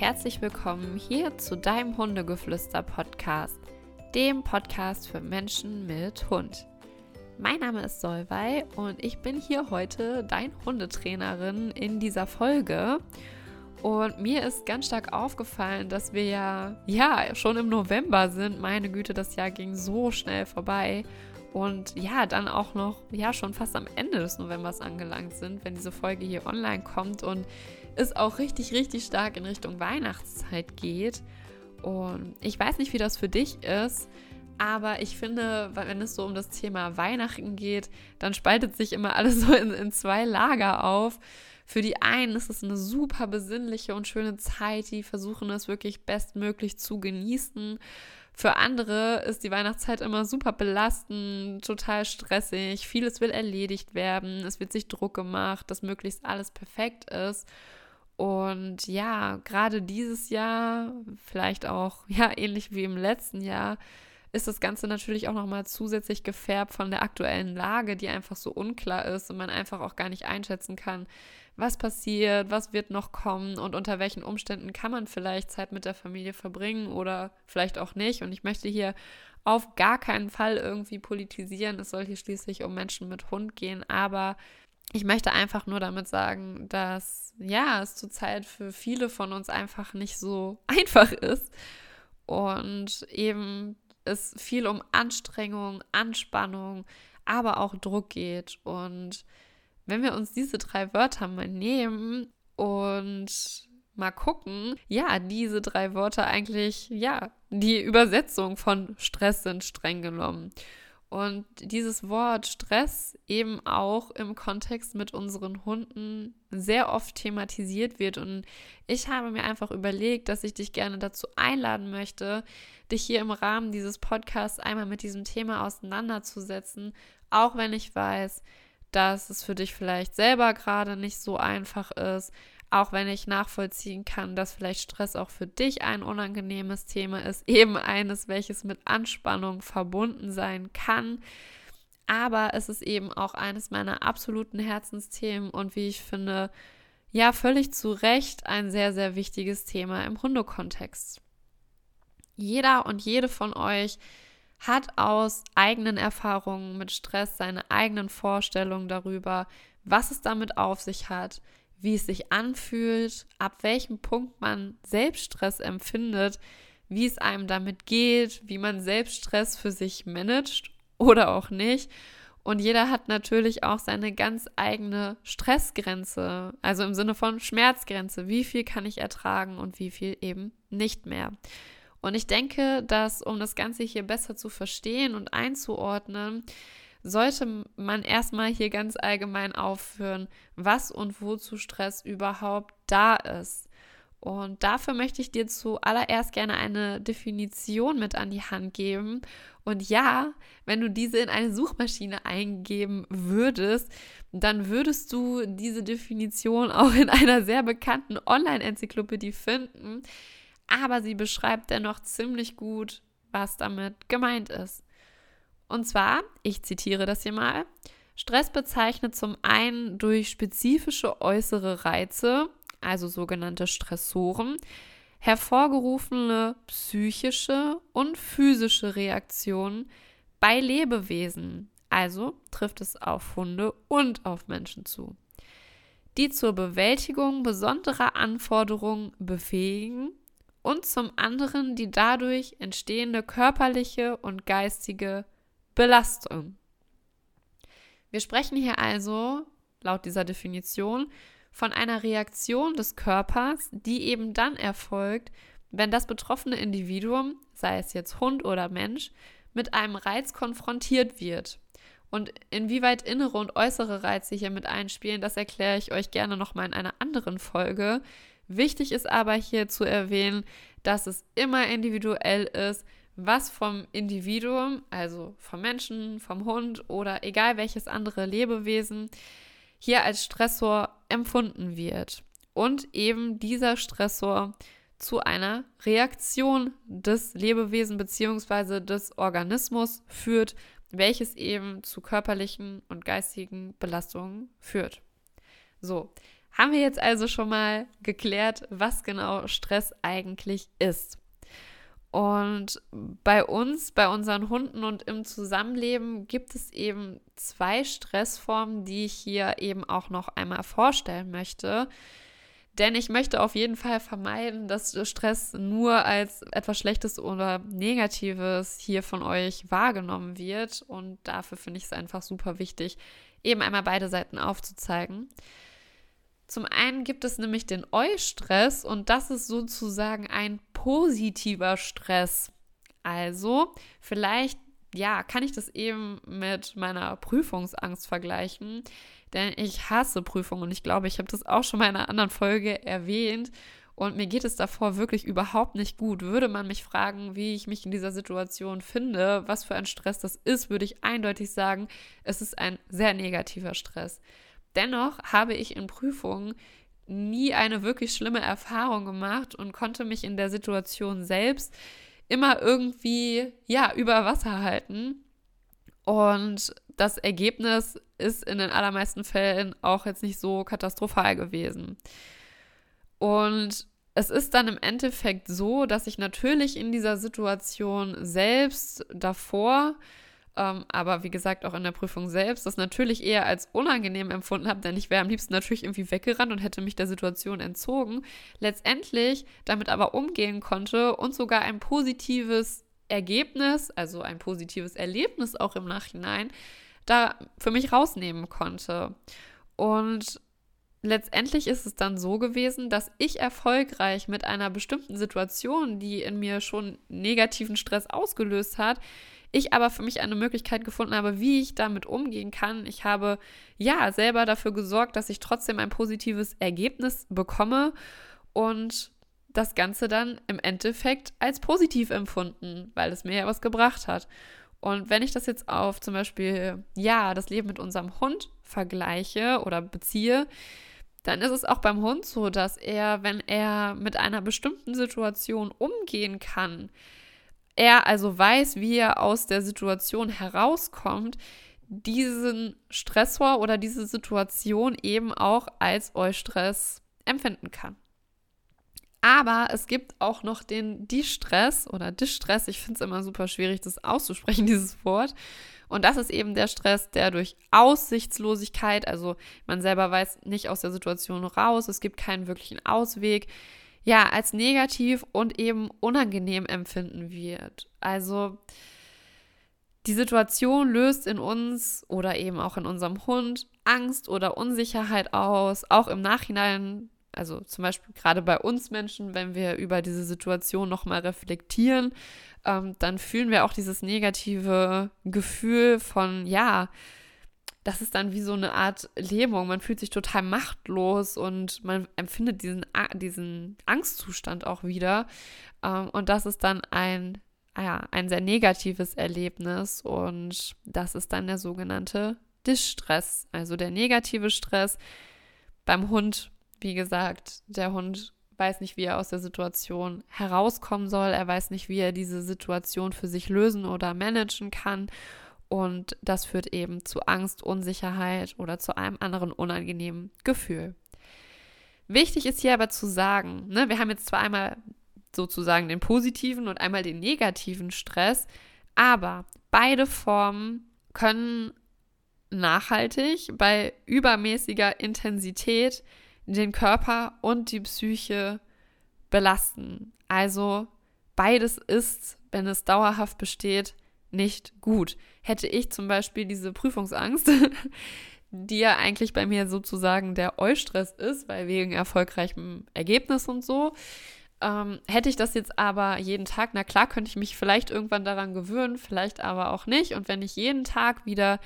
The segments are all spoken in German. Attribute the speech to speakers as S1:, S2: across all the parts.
S1: herzlich willkommen hier zu deinem Hundegeflüster-Podcast, dem Podcast für Menschen mit Hund. Mein Name ist Solvay und ich bin hier heute dein Hundetrainerin in dieser Folge. Und mir ist ganz stark aufgefallen, dass wir ja, ja schon im November sind. Meine Güte, das Jahr ging so schnell vorbei. Und ja, dann auch noch, ja, schon fast am Ende des Novembers angelangt sind, wenn diese Folge hier online kommt und es auch richtig, richtig stark in Richtung Weihnachtszeit geht. Und ich weiß nicht, wie das für dich ist, aber ich finde, wenn es so um das Thema Weihnachten geht, dann spaltet sich immer alles so in, in zwei Lager auf. Für die einen ist es eine super besinnliche und schöne Zeit, die versuchen es wirklich bestmöglich zu genießen. Für andere ist die Weihnachtszeit immer super belastend, total stressig, vieles will erledigt werden, es wird sich Druck gemacht, dass möglichst alles perfekt ist. Und ja, gerade dieses Jahr, vielleicht auch ja ähnlich wie im letzten Jahr, ist das Ganze natürlich auch nochmal zusätzlich gefärbt von der aktuellen Lage, die einfach so unklar ist und man einfach auch gar nicht einschätzen kann, was passiert, was wird noch kommen und unter welchen Umständen kann man vielleicht Zeit mit der Familie verbringen oder vielleicht auch nicht. Und ich möchte hier auf gar keinen Fall irgendwie politisieren. Es soll hier schließlich um Menschen mit Hund gehen, aber ich möchte einfach nur damit sagen, dass ja, es zurzeit für viele von uns einfach nicht so einfach ist und eben es viel um Anstrengung, Anspannung, aber auch Druck geht und wenn wir uns diese drei Wörter mal nehmen und mal gucken, ja, diese drei Wörter eigentlich, ja, die Übersetzung von Stress sind streng genommen. Und dieses Wort Stress eben auch im Kontext mit unseren Hunden sehr oft thematisiert wird. Und ich habe mir einfach überlegt, dass ich dich gerne dazu einladen möchte, dich hier im Rahmen dieses Podcasts einmal mit diesem Thema auseinanderzusetzen, auch wenn ich weiß, dass es für dich vielleicht selber gerade nicht so einfach ist, auch wenn ich nachvollziehen kann, dass vielleicht Stress auch für dich ein unangenehmes Thema ist, eben eines, welches mit Anspannung verbunden sein kann. Aber es ist eben auch eines meiner absoluten Herzensthemen und wie ich finde, ja, völlig zu Recht ein sehr, sehr wichtiges Thema im Hundekontext. Jeder und jede von euch hat aus eigenen Erfahrungen mit Stress seine eigenen Vorstellungen darüber, was es damit auf sich hat, wie es sich anfühlt, ab welchem Punkt man Selbststress empfindet, wie es einem damit geht, wie man Selbststress für sich managt oder auch nicht. Und jeder hat natürlich auch seine ganz eigene Stressgrenze, also im Sinne von Schmerzgrenze. Wie viel kann ich ertragen und wie viel eben nicht mehr. Und ich denke, dass um das Ganze hier besser zu verstehen und einzuordnen, sollte man erstmal hier ganz allgemein aufführen, was und wozu Stress überhaupt da ist. Und dafür möchte ich dir zuallererst gerne eine Definition mit an die Hand geben. Und ja, wenn du diese in eine Suchmaschine eingeben würdest, dann würdest du diese Definition auch in einer sehr bekannten Online-Enzyklopädie finden aber sie beschreibt dennoch ziemlich gut, was damit gemeint ist. Und zwar, ich zitiere das hier mal, Stress bezeichnet zum einen durch spezifische äußere Reize, also sogenannte Stressoren, hervorgerufene psychische und physische Reaktionen bei Lebewesen, also trifft es auf Hunde und auf Menschen zu, die zur Bewältigung besonderer Anforderungen befähigen und zum anderen die dadurch entstehende körperliche und geistige Belastung. Wir sprechen hier also, laut dieser Definition, von einer Reaktion des Körpers, die eben dann erfolgt, wenn das betroffene Individuum, sei es jetzt Hund oder Mensch, mit einem Reiz konfrontiert wird. Und inwieweit innere und äußere Reize hier mit einspielen, das erkläre ich euch gerne nochmal in einer anderen Folge. Wichtig ist aber hier zu erwähnen, dass es immer individuell ist, was vom Individuum, also vom Menschen, vom Hund oder egal welches andere Lebewesen, hier als Stressor empfunden wird. Und eben dieser Stressor zu einer Reaktion des Lebewesen bzw. des Organismus führt, welches eben zu körperlichen und geistigen Belastungen führt. So, haben wir jetzt also schon mal geklärt, was genau Stress eigentlich ist. Und bei uns, bei unseren Hunden und im Zusammenleben gibt es eben zwei Stressformen, die ich hier eben auch noch einmal vorstellen möchte. Denn ich möchte auf jeden Fall vermeiden, dass Stress nur als etwas Schlechtes oder Negatives hier von euch wahrgenommen wird. Und dafür finde ich es einfach super wichtig, eben einmal beide Seiten aufzuzeigen. Zum einen gibt es nämlich den Eustress und das ist sozusagen ein positiver Stress. Also vielleicht, ja, kann ich das eben mit meiner Prüfungsangst vergleichen, denn ich hasse Prüfungen und ich glaube, ich habe das auch schon mal in einer anderen Folge erwähnt und mir geht es davor wirklich überhaupt nicht gut. Würde man mich fragen, wie ich mich in dieser Situation finde, was für ein Stress das ist, würde ich eindeutig sagen, es ist ein sehr negativer Stress. Dennoch habe ich in Prüfungen nie eine wirklich schlimme Erfahrung gemacht und konnte mich in der Situation selbst immer irgendwie ja über Wasser halten. Und das Ergebnis ist in den allermeisten Fällen auch jetzt nicht so katastrophal gewesen. Und es ist dann im Endeffekt so, dass ich natürlich in dieser Situation selbst davor ähm, aber wie gesagt, auch in der Prüfung selbst, das natürlich eher als unangenehm empfunden habe, denn ich wäre am liebsten natürlich irgendwie weggerannt und hätte mich der Situation entzogen. Letztendlich damit aber umgehen konnte und sogar ein positives Ergebnis, also ein positives Erlebnis auch im Nachhinein, da für mich rausnehmen konnte. Und letztendlich ist es dann so gewesen, dass ich erfolgreich mit einer bestimmten Situation, die in mir schon negativen Stress ausgelöst hat, ich aber für mich eine Möglichkeit gefunden habe, wie ich damit umgehen kann. Ich habe ja selber dafür gesorgt, dass ich trotzdem ein positives Ergebnis bekomme und das Ganze dann im Endeffekt als positiv empfunden, weil es mir ja was gebracht hat. Und wenn ich das jetzt auf zum Beispiel, ja, das Leben mit unserem Hund vergleiche oder beziehe, dann ist es auch beim Hund so, dass er, wenn er mit einer bestimmten Situation umgehen kann, er also weiß, wie er aus der Situation herauskommt, diesen Stressor oder diese Situation eben auch als Eustress empfinden kann. Aber es gibt auch noch den Distress oder Distress. Ich finde es immer super schwierig, das auszusprechen, dieses Wort. Und das ist eben der Stress, der durch Aussichtslosigkeit, also man selber weiß nicht aus der Situation raus, es gibt keinen wirklichen Ausweg, ja, als negativ und eben unangenehm empfinden wird. Also die Situation löst in uns oder eben auch in unserem Hund Angst oder Unsicherheit aus, auch im Nachhinein. Also zum Beispiel gerade bei uns Menschen, wenn wir über diese Situation nochmal reflektieren, ähm, dann fühlen wir auch dieses negative Gefühl von, ja, das ist dann wie so eine Art Lähmung. Man fühlt sich total machtlos und man empfindet diesen, diesen Angstzustand auch wieder. Ähm, und das ist dann ein, ja, ein sehr negatives Erlebnis und das ist dann der sogenannte Distress, also der negative Stress. Beim Hund, wie gesagt, der Hund weiß nicht, wie er aus der Situation herauskommen soll. Er weiß nicht, wie er diese Situation für sich lösen oder managen kann. Und das führt eben zu Angst, Unsicherheit oder zu einem anderen unangenehmen Gefühl. Wichtig ist hier aber zu sagen, ne, wir haben jetzt zwar einmal sozusagen den positiven und einmal den negativen Stress, aber beide Formen können nachhaltig bei übermäßiger Intensität den Körper und die Psyche belasten. Also beides ist, wenn es dauerhaft besteht, nicht gut. Hätte ich zum Beispiel diese Prüfungsangst, die ja eigentlich bei mir sozusagen der Eustress ist, weil wegen erfolgreichem Ergebnis und so, ähm, hätte ich das jetzt aber jeden Tag, na klar, könnte ich mich vielleicht irgendwann daran gewöhnen, vielleicht aber auch nicht. Und wenn ich jeden Tag wieder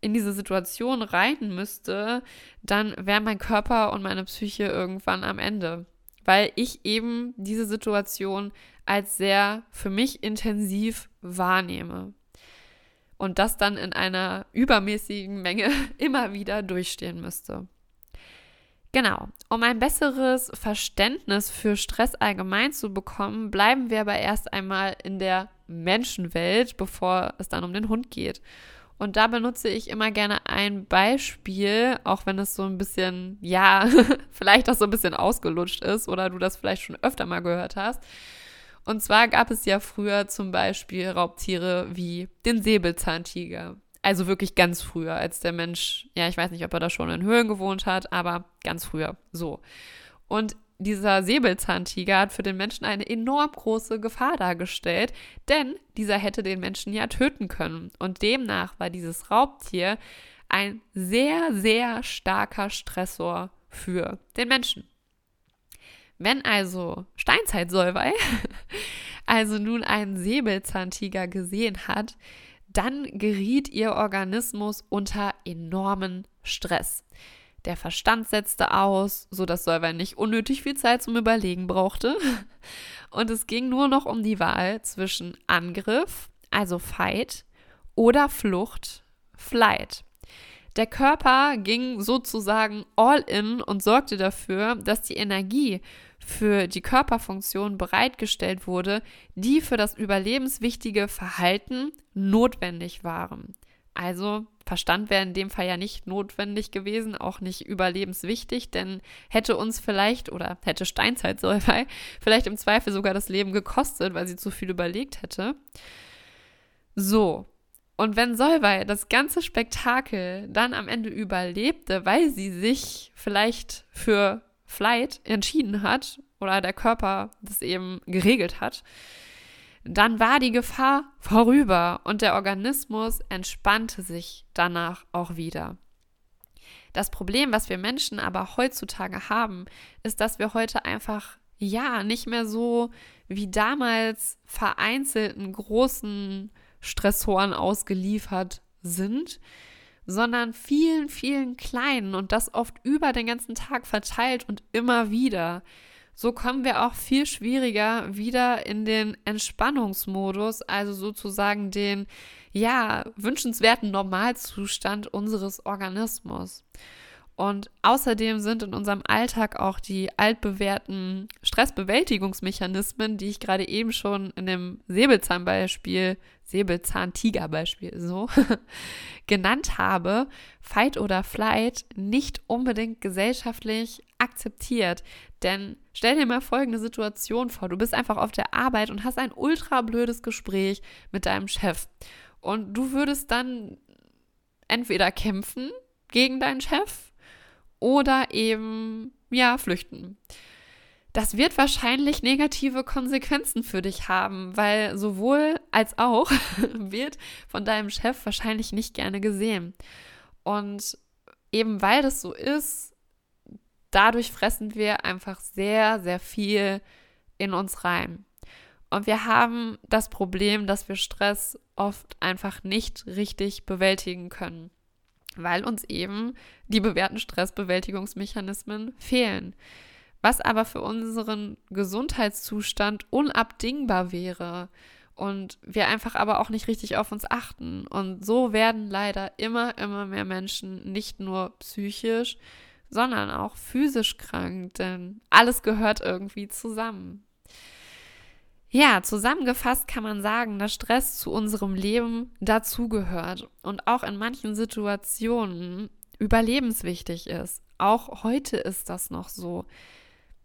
S1: in diese Situation rein müsste, dann wäre mein Körper und meine Psyche irgendwann am Ende. Weil ich eben diese Situation als sehr für mich intensiv wahrnehme. Und das dann in einer übermäßigen Menge immer wieder durchstehen müsste. Genau, um ein besseres Verständnis für Stress allgemein zu bekommen, bleiben wir aber erst einmal in der Menschenwelt, bevor es dann um den Hund geht. Und da benutze ich immer gerne ein Beispiel, auch wenn es so ein bisschen, ja, vielleicht auch so ein bisschen ausgelutscht ist oder du das vielleicht schon öfter mal gehört hast. Und zwar gab es ja früher zum Beispiel Raubtiere wie den Säbelzahntiger. Also wirklich ganz früher, als der Mensch, ja, ich weiß nicht, ob er da schon in Höhlen gewohnt hat, aber ganz früher so. Und dieser Säbelzahntiger hat für den Menschen eine enorm große Gefahr dargestellt, denn dieser hätte den Menschen ja töten können. Und demnach war dieses Raubtier ein sehr, sehr starker Stressor für den Menschen. Wenn also Steinzeitsäuwei also nun einen Säbelzahntiger gesehen hat, dann geriet ihr Organismus unter enormen Stress. Der Verstand setzte aus, sodass Solvay nicht unnötig viel Zeit zum Überlegen brauchte. Und es ging nur noch um die Wahl zwischen Angriff, also Fight, oder Flucht, Flight. Der Körper ging sozusagen all in und sorgte dafür, dass die Energie für die Körperfunktion bereitgestellt wurde, die für das überlebenswichtige Verhalten notwendig waren. Also Verstand wäre in dem Fall ja nicht notwendig gewesen, auch nicht überlebenswichtig, denn hätte uns vielleicht oder hätte Steinzeit Solvay vielleicht im Zweifel sogar das Leben gekostet, weil sie zu viel überlegt hätte. So. Und wenn Solvay das ganze Spektakel dann am Ende überlebte, weil sie sich vielleicht für Flight entschieden hat oder der Körper das eben geregelt hat, dann war die Gefahr vorüber und der Organismus entspannte sich danach auch wieder. Das Problem, was wir Menschen aber heutzutage haben, ist, dass wir heute einfach ja nicht mehr so wie damals vereinzelten großen Stressoren ausgeliefert sind, sondern vielen, vielen kleinen und das oft über den ganzen Tag verteilt und immer wieder so kommen wir auch viel schwieriger wieder in den Entspannungsmodus, also sozusagen den, ja, wünschenswerten Normalzustand unseres Organismus. Und außerdem sind in unserem Alltag auch die altbewährten Stressbewältigungsmechanismen, die ich gerade eben schon in dem Säbelzahnbeispiel, Säbelzahntigerbeispiel so genannt habe, Fight oder Flight, nicht unbedingt gesellschaftlich akzeptiert. Denn stell dir mal folgende Situation vor. Du bist einfach auf der Arbeit und hast ein ultra blödes Gespräch mit deinem Chef. Und du würdest dann entweder kämpfen gegen deinen Chef oder eben, ja, flüchten. Das wird wahrscheinlich negative Konsequenzen für dich haben, weil sowohl als auch wird von deinem Chef wahrscheinlich nicht gerne gesehen. Und eben weil das so ist, dadurch fressen wir einfach sehr, sehr viel in uns rein. Und wir haben das Problem, dass wir Stress oft einfach nicht richtig bewältigen können weil uns eben die bewährten Stressbewältigungsmechanismen fehlen. Was aber für unseren Gesundheitszustand unabdingbar wäre und wir einfach aber auch nicht richtig auf uns achten. Und so werden leider immer, immer mehr Menschen nicht nur psychisch, sondern auch physisch krank, denn alles gehört irgendwie zusammen. Ja, zusammengefasst kann man sagen, dass Stress zu unserem Leben dazugehört und auch in manchen Situationen überlebenswichtig ist. Auch heute ist das noch so.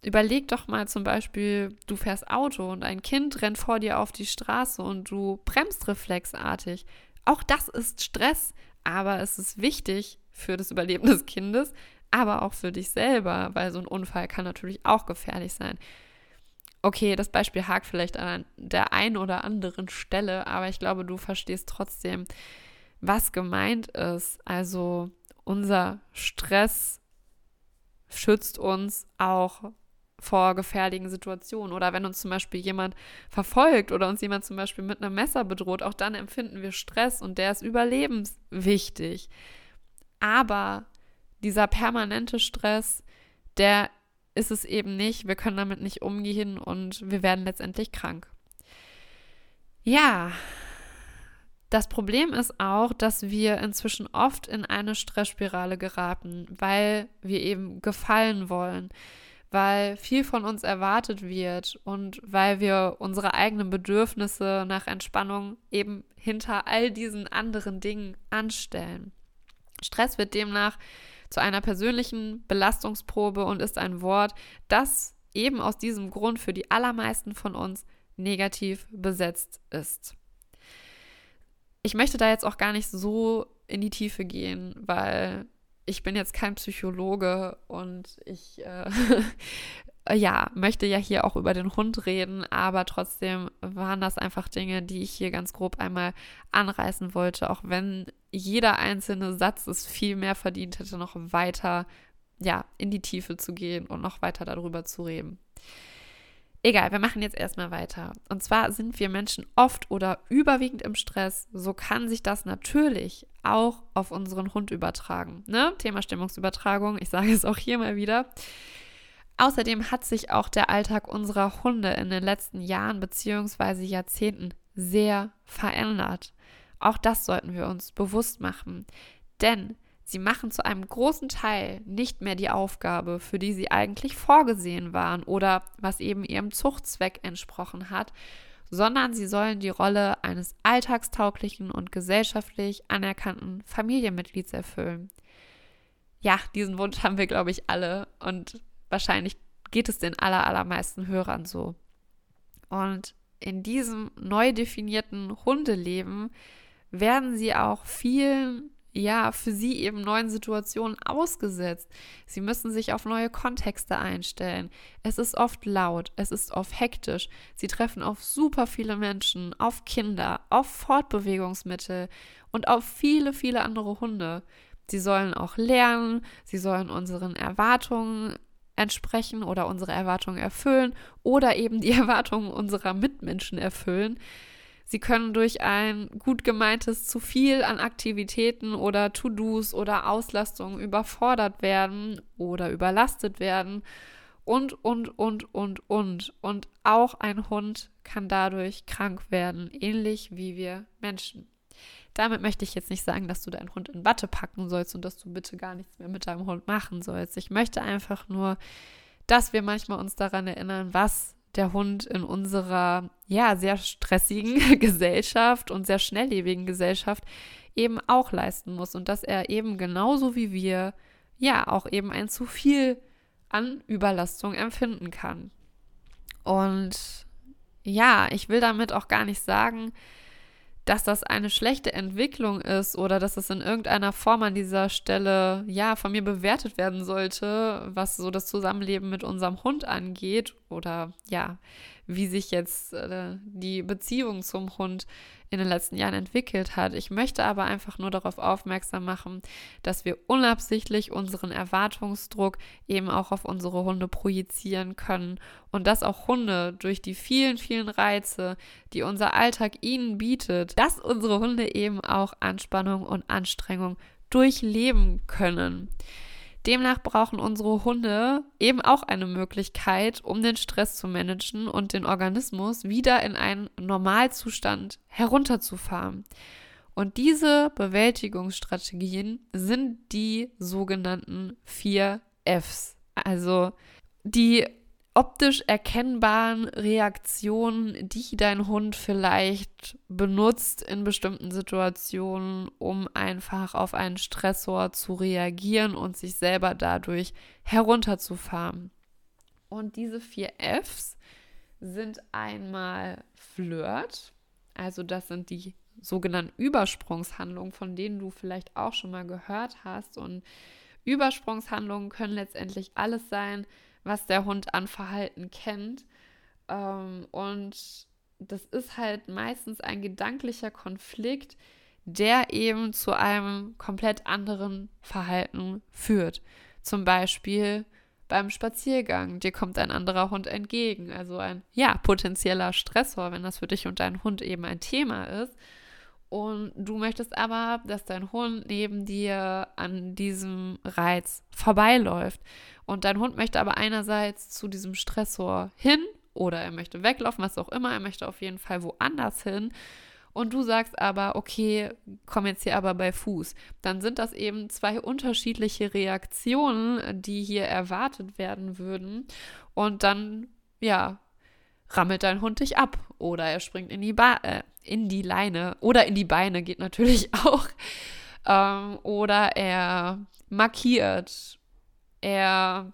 S1: Überleg doch mal zum Beispiel, du fährst Auto und ein Kind rennt vor dir auf die Straße und du bremst reflexartig. Auch das ist Stress, aber es ist wichtig für das Überleben des Kindes, aber auch für dich selber, weil so ein Unfall kann natürlich auch gefährlich sein. Okay, das Beispiel hakt vielleicht an der einen oder anderen Stelle, aber ich glaube, du verstehst trotzdem, was gemeint ist. Also unser Stress schützt uns auch vor gefährlichen Situationen. Oder wenn uns zum Beispiel jemand verfolgt oder uns jemand zum Beispiel mit einem Messer bedroht, auch dann empfinden wir Stress und der ist überlebenswichtig. Aber dieser permanente Stress, der ist es eben nicht. Wir können damit nicht umgehen und wir werden letztendlich krank. Ja, das Problem ist auch, dass wir inzwischen oft in eine Stressspirale geraten, weil wir eben gefallen wollen, weil viel von uns erwartet wird und weil wir unsere eigenen Bedürfnisse nach Entspannung eben hinter all diesen anderen Dingen anstellen. Stress wird demnach zu einer persönlichen Belastungsprobe und ist ein Wort, das eben aus diesem Grund für die allermeisten von uns negativ besetzt ist. Ich möchte da jetzt auch gar nicht so in die Tiefe gehen, weil ich bin jetzt kein Psychologe und ich äh, ja, möchte ja hier auch über den Hund reden, aber trotzdem waren das einfach Dinge, die ich hier ganz grob einmal anreißen wollte, auch wenn jeder einzelne Satz es viel mehr verdient hätte, noch weiter ja, in die Tiefe zu gehen und noch weiter darüber zu reden. Egal, wir machen jetzt erstmal weiter. Und zwar sind wir Menschen oft oder überwiegend im Stress. So kann sich das natürlich auch auf unseren Hund übertragen. Ne? Thema Stimmungsübertragung, ich sage es auch hier mal wieder. Außerdem hat sich auch der Alltag unserer Hunde in den letzten Jahren bzw. Jahrzehnten sehr verändert. Auch das sollten wir uns bewusst machen. Denn Sie machen zu einem großen Teil nicht mehr die Aufgabe, für die sie eigentlich vorgesehen waren oder was eben ihrem Zuchtzweck entsprochen hat, sondern sie sollen die Rolle eines alltagstauglichen und gesellschaftlich anerkannten Familienmitglieds erfüllen. Ja, diesen Wunsch haben wir, glaube ich, alle und wahrscheinlich geht es den aller, allermeisten Hörern so. Und in diesem neu definierten Hundeleben werden sie auch vielen ja, für sie eben neuen Situationen ausgesetzt. Sie müssen sich auf neue Kontexte einstellen. Es ist oft laut, es ist oft hektisch. Sie treffen auf super viele Menschen, auf Kinder, auf Fortbewegungsmittel und auf viele, viele andere Hunde. Sie sollen auch lernen, sie sollen unseren Erwartungen entsprechen oder unsere Erwartungen erfüllen oder eben die Erwartungen unserer Mitmenschen erfüllen. Sie können durch ein gut gemeintes zu viel an Aktivitäten oder To-Dos oder Auslastungen überfordert werden oder überlastet werden und, und, und, und, und. Und auch ein Hund kann dadurch krank werden, ähnlich wie wir Menschen. Damit möchte ich jetzt nicht sagen, dass du deinen Hund in Watte packen sollst und dass du bitte gar nichts mehr mit deinem Hund machen sollst. Ich möchte einfach nur, dass wir manchmal uns daran erinnern, was der Hund in unserer ja sehr stressigen Gesellschaft und sehr schnelllebigen Gesellschaft eben auch leisten muss und dass er eben genauso wie wir ja auch eben ein zu viel an Überlastung empfinden kann. Und ja, ich will damit auch gar nicht sagen, dass das eine schlechte Entwicklung ist oder dass es in irgendeiner Form an dieser Stelle ja von mir bewertet werden sollte, was so das Zusammenleben mit unserem Hund angeht oder ja, wie sich jetzt äh, die Beziehung zum Hund in den letzten Jahren entwickelt hat. Ich möchte aber einfach nur darauf aufmerksam machen, dass wir unabsichtlich unseren Erwartungsdruck eben auch auf unsere Hunde projizieren können und dass auch Hunde durch die vielen, vielen Reize, die unser Alltag ihnen bietet, dass unsere Hunde eben auch Anspannung und Anstrengung durchleben können. Demnach brauchen unsere Hunde eben auch eine Möglichkeit, um den Stress zu managen und den Organismus wieder in einen Normalzustand herunterzufahren. Und diese Bewältigungsstrategien sind die sogenannten vier Fs. Also die optisch erkennbaren Reaktionen, die dein Hund vielleicht benutzt in bestimmten Situationen, um einfach auf einen Stressor zu reagieren und sich selber dadurch herunterzufahren. Und diese vier Fs sind einmal Flirt, also das sind die sogenannten Übersprungshandlungen, von denen du vielleicht auch schon mal gehört hast. Und Übersprungshandlungen können letztendlich alles sein, was der Hund an Verhalten kennt. Ähm, und das ist halt meistens ein gedanklicher Konflikt, der eben zu einem komplett anderen Verhalten führt. Zum Beispiel beim Spaziergang. Dir kommt ein anderer Hund entgegen. Also ein, ja, potenzieller Stressor, wenn das für dich und deinen Hund eben ein Thema ist. Und du möchtest aber, dass dein Hund neben dir an diesem Reiz vorbeiläuft. Und dein Hund möchte aber einerseits zu diesem Stressor hin oder er möchte weglaufen, was auch immer. Er möchte auf jeden Fall woanders hin. und du sagst aber, okay, komm jetzt hier aber bei Fuß, dann sind das eben zwei unterschiedliche Reaktionen, die hier erwartet werden würden. Und dann, ja, rammelt dein Hund dich ab oder er springt in die, ba äh, in die Leine oder in die Beine geht natürlich auch. Ähm, oder er markiert, er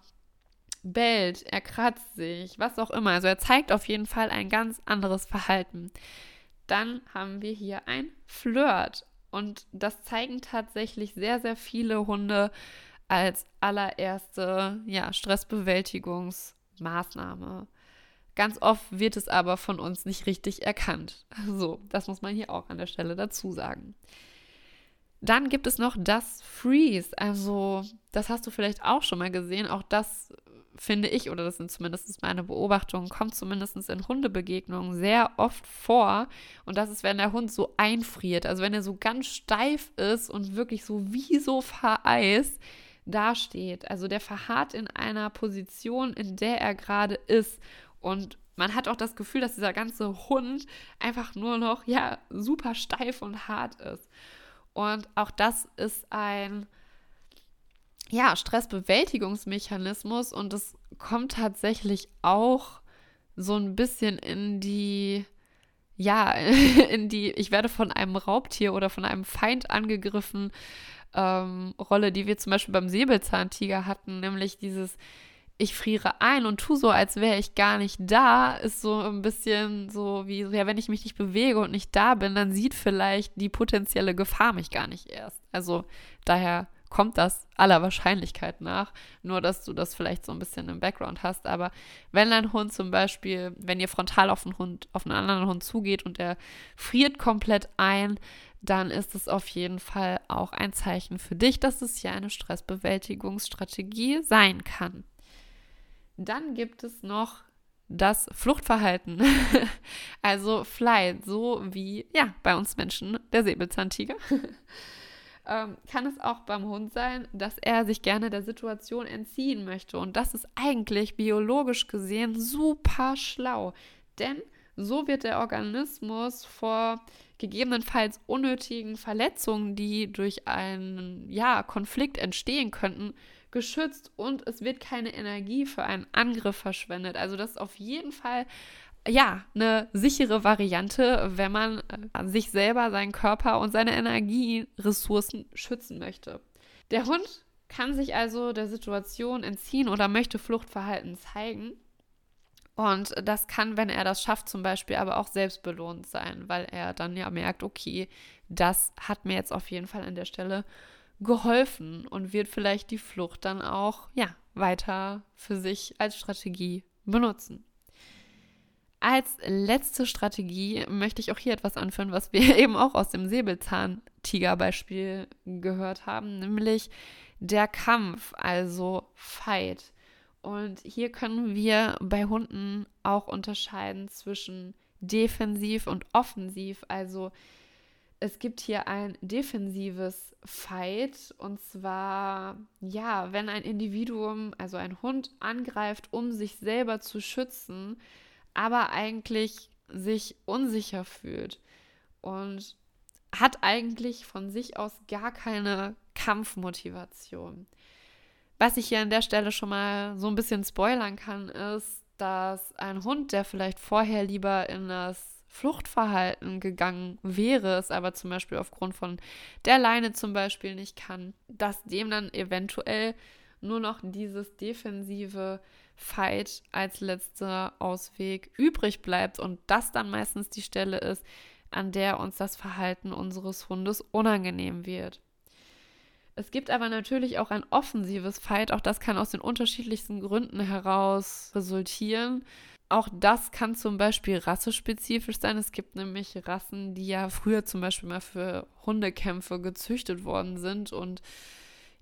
S1: bellt, er kratzt sich, was auch immer. Also er zeigt auf jeden Fall ein ganz anderes Verhalten. Dann haben wir hier ein Flirt. Und das zeigen tatsächlich sehr, sehr viele Hunde als allererste ja, Stressbewältigungsmaßnahme. Ganz oft wird es aber von uns nicht richtig erkannt. So, das muss man hier auch an der Stelle dazu sagen. Dann gibt es noch das Freeze. Also, das hast du vielleicht auch schon mal gesehen. Auch das finde ich, oder das sind zumindest meine Beobachtungen, kommt zumindest in Hundebegegnungen sehr oft vor. Und das ist, wenn der Hund so einfriert. Also wenn er so ganz steif ist und wirklich so wie so vereist dasteht. Also der verharrt in einer Position, in der er gerade ist. Und man hat auch das Gefühl, dass dieser ganze Hund einfach nur noch, ja, super steif und hart ist. Und auch das ist ein ja, Stressbewältigungsmechanismus und es kommt tatsächlich auch so ein bisschen in die, ja, in die, ich werde von einem Raubtier oder von einem Feind angegriffen, ähm, Rolle, die wir zum Beispiel beim Säbelzahntiger hatten, nämlich dieses, ich friere ein und tu so, als wäre ich gar nicht da, ist so ein bisschen so wie, ja, wenn ich mich nicht bewege und nicht da bin, dann sieht vielleicht die potenzielle Gefahr mich gar nicht erst. Also daher kommt das aller Wahrscheinlichkeit nach. Nur, dass du das vielleicht so ein bisschen im Background hast. Aber wenn dein Hund zum Beispiel, wenn ihr frontal auf einen Hund, auf einen anderen Hund zugeht und der friert komplett ein, dann ist es auf jeden Fall auch ein Zeichen für dich, dass es hier eine Stressbewältigungsstrategie sein kann. Dann gibt es noch das Fluchtverhalten. also Flight, so wie ja bei uns Menschen der Säbelzahntiger ähm, kann es auch beim Hund sein, dass er sich gerne der Situation entziehen möchte. Und das ist eigentlich biologisch gesehen super schlau. Denn so wird der Organismus vor gegebenenfalls unnötigen Verletzungen, die durch einen ja, Konflikt entstehen könnten, geschützt und es wird keine Energie für einen Angriff verschwendet. Also das ist auf jeden Fall ja, eine sichere Variante, wenn man äh, sich selber, seinen Körper und seine Energieressourcen schützen möchte. Der Hund kann sich also der Situation entziehen oder möchte Fluchtverhalten zeigen. Und das kann, wenn er das schafft, zum Beispiel aber auch selbstbelohnt sein, weil er dann ja merkt, okay, das hat mir jetzt auf jeden Fall an der Stelle geholfen und wird vielleicht die Flucht dann auch, ja, weiter für sich als Strategie benutzen. Als letzte Strategie möchte ich auch hier etwas anführen, was wir eben auch aus dem Säbelzahn-Tiger-Beispiel gehört haben, nämlich der Kampf, also Fight. Und hier können wir bei Hunden auch unterscheiden zwischen defensiv und offensiv. Also es gibt hier ein defensives Fight und zwar, ja, wenn ein Individuum, also ein Hund angreift, um sich selber zu schützen, aber eigentlich sich unsicher fühlt und hat eigentlich von sich aus gar keine Kampfmotivation. Was ich hier an der Stelle schon mal so ein bisschen spoilern kann, ist, dass ein Hund, der vielleicht vorher lieber in das Fluchtverhalten gegangen wäre, es aber zum Beispiel aufgrund von der Leine zum Beispiel nicht kann, dass dem dann eventuell nur noch dieses defensive Fight als letzter Ausweg übrig bleibt und das dann meistens die Stelle ist, an der uns das Verhalten unseres Hundes unangenehm wird. Es gibt aber natürlich auch ein offensives Fight, auch das kann aus den unterschiedlichsten Gründen heraus resultieren. Auch das kann zum Beispiel rassespezifisch sein. Es gibt nämlich Rassen, die ja früher zum Beispiel mal für Hundekämpfe gezüchtet worden sind und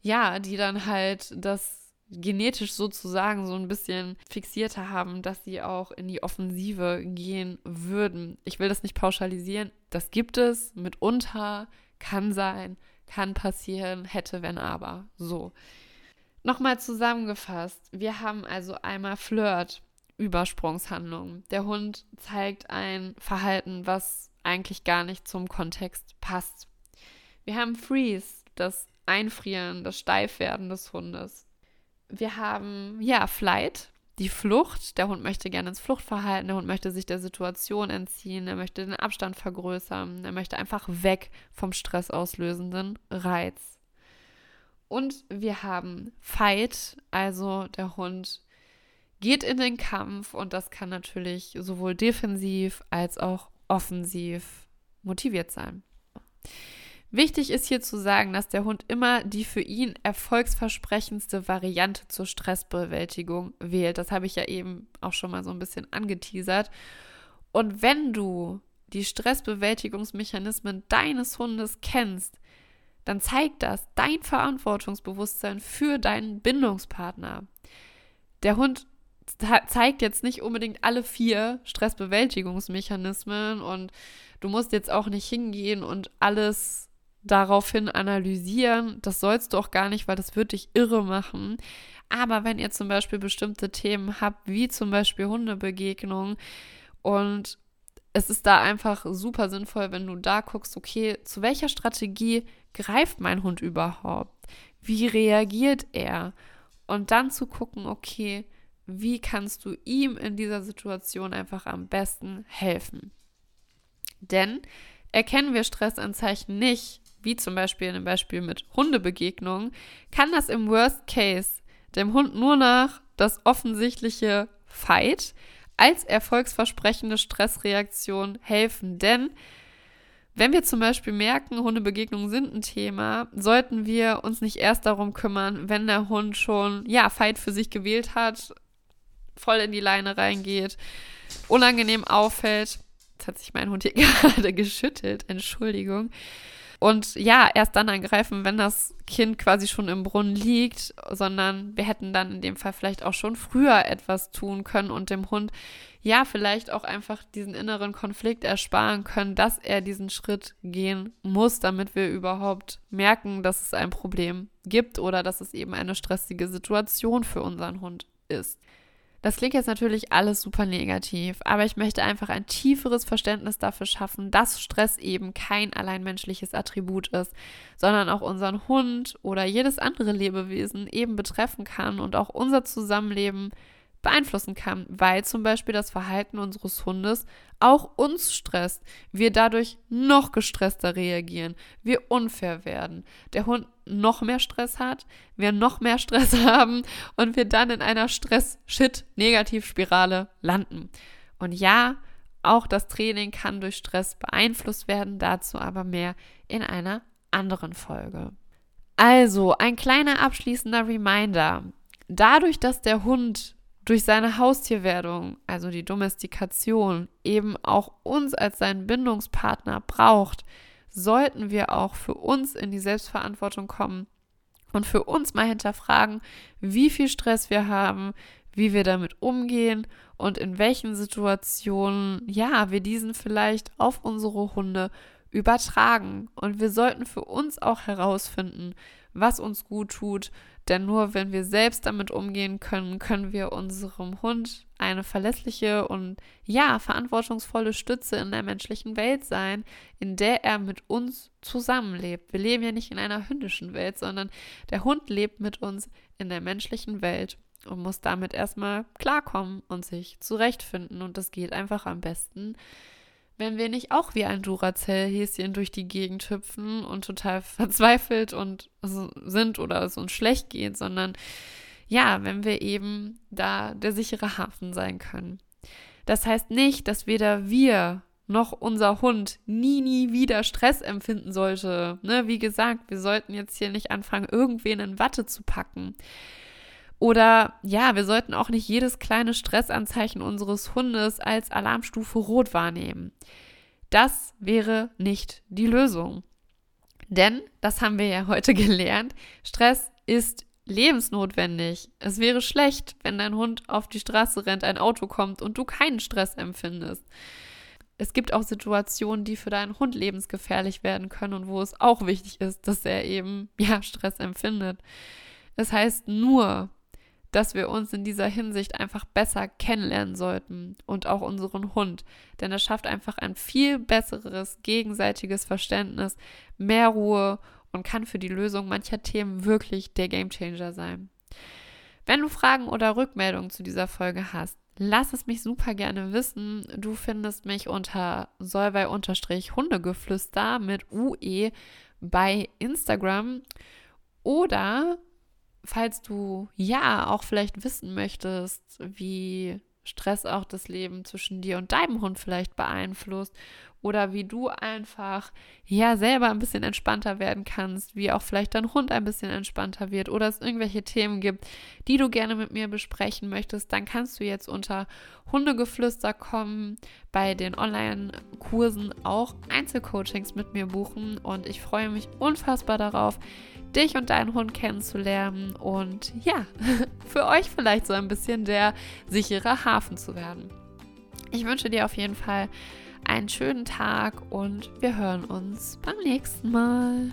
S1: ja, die dann halt das genetisch sozusagen so ein bisschen fixierter haben, dass sie auch in die Offensive gehen würden. Ich will das nicht pauschalisieren. Das gibt es mitunter, kann sein, kann passieren, hätte, wenn aber. So. Nochmal zusammengefasst. Wir haben also einmal Flirt. Übersprungshandlung. Der Hund zeigt ein Verhalten, was eigentlich gar nicht zum Kontext passt. Wir haben Freeze, das Einfrieren, das Steifwerden des Hundes. Wir haben, ja, Flight, die Flucht. Der Hund möchte gerne ins Fluchtverhalten, der Hund möchte sich der Situation entziehen, er möchte den Abstand vergrößern, er möchte einfach weg vom stressauslösenden Reiz. Und wir haben Fight, also der Hund geht in den Kampf und das kann natürlich sowohl defensiv als auch offensiv motiviert sein. Wichtig ist hier zu sagen, dass der Hund immer die für ihn erfolgsversprechendste Variante zur Stressbewältigung wählt. Das habe ich ja eben auch schon mal so ein bisschen angeteasert. Und wenn du die Stressbewältigungsmechanismen deines Hundes kennst, dann zeigt das dein Verantwortungsbewusstsein für deinen Bindungspartner. Der Hund zeigt jetzt nicht unbedingt alle vier Stressbewältigungsmechanismen und du musst jetzt auch nicht hingehen und alles daraufhin analysieren. Das sollst du auch gar nicht, weil das wird dich irre machen. Aber wenn ihr zum Beispiel bestimmte Themen habt, wie zum Beispiel Hundebegegnungen und es ist da einfach super sinnvoll, wenn du da guckst, okay, zu welcher Strategie greift mein Hund überhaupt? Wie reagiert er? Und dann zu gucken, okay, wie kannst du ihm in dieser Situation einfach am besten helfen? Denn erkennen wir Stressanzeichen nicht, wie zum Beispiel in dem Beispiel mit Hundebegegnungen, kann das im Worst Case dem Hund nur nach das offensichtliche Fight als erfolgsversprechende Stressreaktion helfen. Denn wenn wir zum Beispiel merken, Hundebegegnungen sind ein Thema, sollten wir uns nicht erst darum kümmern, wenn der Hund schon, ja, Fight für sich gewählt hat, voll in die Leine reingeht, unangenehm auffällt. Jetzt hat sich mein Hund hier gerade geschüttelt, Entschuldigung. Und ja, erst dann angreifen, wenn das Kind quasi schon im Brunnen liegt, sondern wir hätten dann in dem Fall vielleicht auch schon früher etwas tun können und dem Hund ja vielleicht auch einfach diesen inneren Konflikt ersparen können, dass er diesen Schritt gehen muss, damit wir überhaupt merken, dass es ein Problem gibt oder dass es eben eine stressige Situation für unseren Hund ist. Das klingt jetzt natürlich alles super negativ, aber ich möchte einfach ein tieferes Verständnis dafür schaffen, dass Stress eben kein allein menschliches Attribut ist, sondern auch unseren Hund oder jedes andere Lebewesen eben betreffen kann und auch unser Zusammenleben beeinflussen kann, weil zum Beispiel das Verhalten unseres Hundes auch uns stresst. Wir dadurch noch gestresster reagieren, wir unfair werden, der Hund noch mehr Stress hat, wir noch mehr Stress haben und wir dann in einer Stress-Shit-Negativspirale landen. Und ja, auch das Training kann durch Stress beeinflusst werden, dazu aber mehr in einer anderen Folge. Also, ein kleiner abschließender Reminder. Dadurch, dass der Hund durch seine Haustierwerdung, also die Domestikation, eben auch uns als seinen Bindungspartner braucht, sollten wir auch für uns in die Selbstverantwortung kommen und für uns mal hinterfragen, wie viel Stress wir haben, wie wir damit umgehen und in welchen Situationen, ja, wir diesen vielleicht auf unsere Hunde übertragen. Und wir sollten für uns auch herausfinden, was uns gut tut, denn nur wenn wir selbst damit umgehen können, können wir unserem Hund eine verlässliche und ja, verantwortungsvolle Stütze in der menschlichen Welt sein, in der er mit uns zusammenlebt. Wir leben ja nicht in einer hündischen Welt, sondern der Hund lebt mit uns in der menschlichen Welt und muss damit erstmal klarkommen und sich zurechtfinden. Und das geht einfach am besten, wenn wir nicht auch wie ein Duracell-Häschen durch die Gegend hüpfen und total verzweifelt und sind oder es uns schlecht geht, sondern ja, wenn wir eben da der sichere Hafen sein können. Das heißt nicht, dass weder wir noch unser Hund nie, nie wieder Stress empfinden sollte. Ne? Wie gesagt, wir sollten jetzt hier nicht anfangen, irgendwen in Watte zu packen. Oder ja, wir sollten auch nicht jedes kleine Stressanzeichen unseres Hundes als Alarmstufe Rot wahrnehmen. Das wäre nicht die Lösung. Denn, das haben wir ja heute gelernt, Stress ist lebensnotwendig. Es wäre schlecht, wenn dein Hund auf die Straße rennt, ein Auto kommt und du keinen Stress empfindest. Es gibt auch Situationen, die für deinen Hund lebensgefährlich werden können und wo es auch wichtig ist, dass er eben ja Stress empfindet. Das heißt nur, dass wir uns in dieser Hinsicht einfach besser kennenlernen sollten und auch unseren Hund. Denn das schafft einfach ein viel besseres gegenseitiges Verständnis, mehr Ruhe und kann für die Lösung mancher Themen wirklich der Gamechanger sein. Wenn du Fragen oder Rückmeldungen zu dieser Folge hast, lass es mich super gerne wissen. Du findest mich unter solvei-hundegeflüster mit UE bei Instagram oder falls du ja auch vielleicht wissen möchtest, wie Stress auch das Leben zwischen dir und deinem Hund vielleicht beeinflusst oder wie du einfach ja selber ein bisschen entspannter werden kannst, wie auch vielleicht dein Hund ein bisschen entspannter wird oder es irgendwelche Themen gibt, die du gerne mit mir besprechen möchtest, dann kannst du jetzt unter Hundegeflüster kommen, bei den Online-Kursen auch Einzelcoachings mit mir buchen und ich freue mich unfassbar darauf, dich und deinen Hund kennenzulernen und ja, für euch vielleicht so ein bisschen der sichere Hafen zu werden. Ich wünsche dir auf jeden Fall einen schönen Tag und wir hören uns beim nächsten Mal.